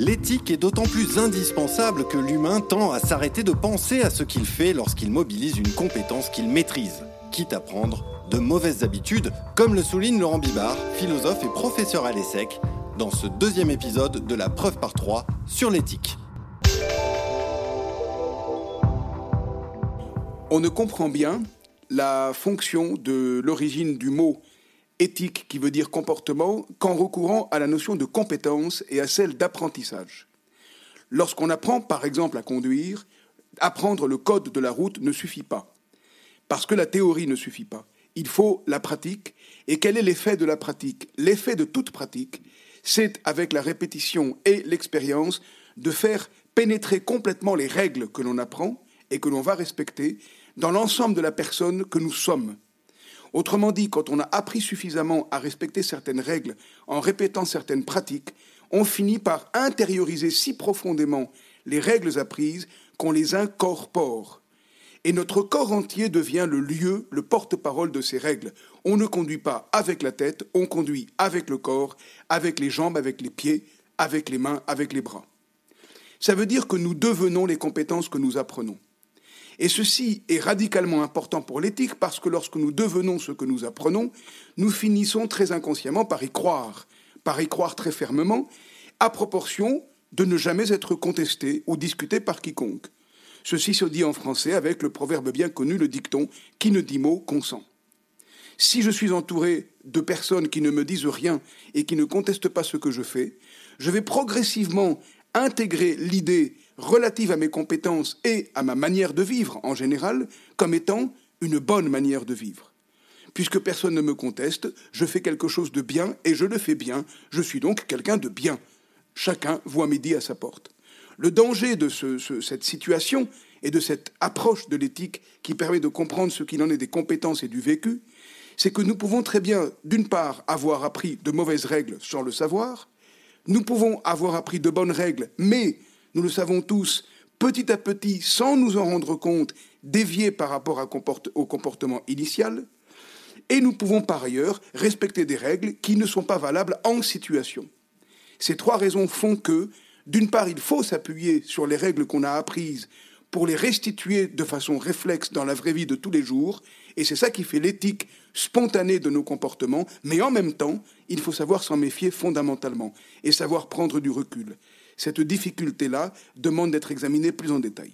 L'éthique est d'autant plus indispensable que l'humain tend à s'arrêter de penser à ce qu'il fait lorsqu'il mobilise une compétence qu'il maîtrise, quitte à prendre de mauvaises habitudes, comme le souligne Laurent Bibard, philosophe et professeur à l'ESSEC, dans ce deuxième épisode de la preuve par trois sur l'éthique. On ne comprend bien la fonction de l'origine du mot éthique qui veut dire comportement qu'en recourant à la notion de compétence et à celle d'apprentissage. Lorsqu'on apprend par exemple à conduire, apprendre le code de la route ne suffit pas, parce que la théorie ne suffit pas. Il faut la pratique. Et quel est l'effet de la pratique? L'effet de toute pratique, c'est avec la répétition et l'expérience de faire pénétrer complètement les règles que l'on apprend et que l'on va respecter dans l'ensemble de la personne que nous sommes. Autrement dit, quand on a appris suffisamment à respecter certaines règles en répétant certaines pratiques, on finit par intérioriser si profondément les règles apprises qu'on les incorpore. Et notre corps entier devient le lieu, le porte-parole de ces règles. On ne conduit pas avec la tête, on conduit avec le corps, avec les jambes, avec les pieds, avec les mains, avec les bras. Ça veut dire que nous devenons les compétences que nous apprenons. Et ceci est radicalement important pour l'éthique parce que lorsque nous devenons ce que nous apprenons, nous finissons très inconsciemment par y croire, par y croire très fermement, à proportion de ne jamais être contesté ou discuté par quiconque. Ceci se dit en français avec le proverbe bien connu, le dicton qui ne dit mot consent. Si je suis entouré de personnes qui ne me disent rien et qui ne contestent pas ce que je fais, je vais progressivement intégrer l'idée relative à mes compétences et à ma manière de vivre en général comme étant une bonne manière de vivre. Puisque personne ne me conteste, je fais quelque chose de bien et je le fais bien, je suis donc quelqu'un de bien. Chacun voit midi à sa porte. Le danger de cette situation et de cette approche de l'éthique qui permet de comprendre ce qu'il en est des compétences et du vécu, c'est que nous pouvons très bien, d'une part, avoir appris de mauvaises règles sans le savoir, nous pouvons avoir appris de bonnes règles, mais nous le savons tous, petit à petit, sans nous en rendre compte, dévier par rapport au comportement initial, et nous pouvons par ailleurs respecter des règles qui ne sont pas valables en situation. Ces trois raisons font que, d'une part, il faut s'appuyer sur les règles qu'on a apprises pour les restituer de façon réflexe dans la vraie vie de tous les jours, et c'est ça qui fait l'éthique spontanée de nos comportements, mais en même temps, il faut savoir s'en méfier fondamentalement et savoir prendre du recul. Cette difficulté-là demande d'être examinée plus en détail.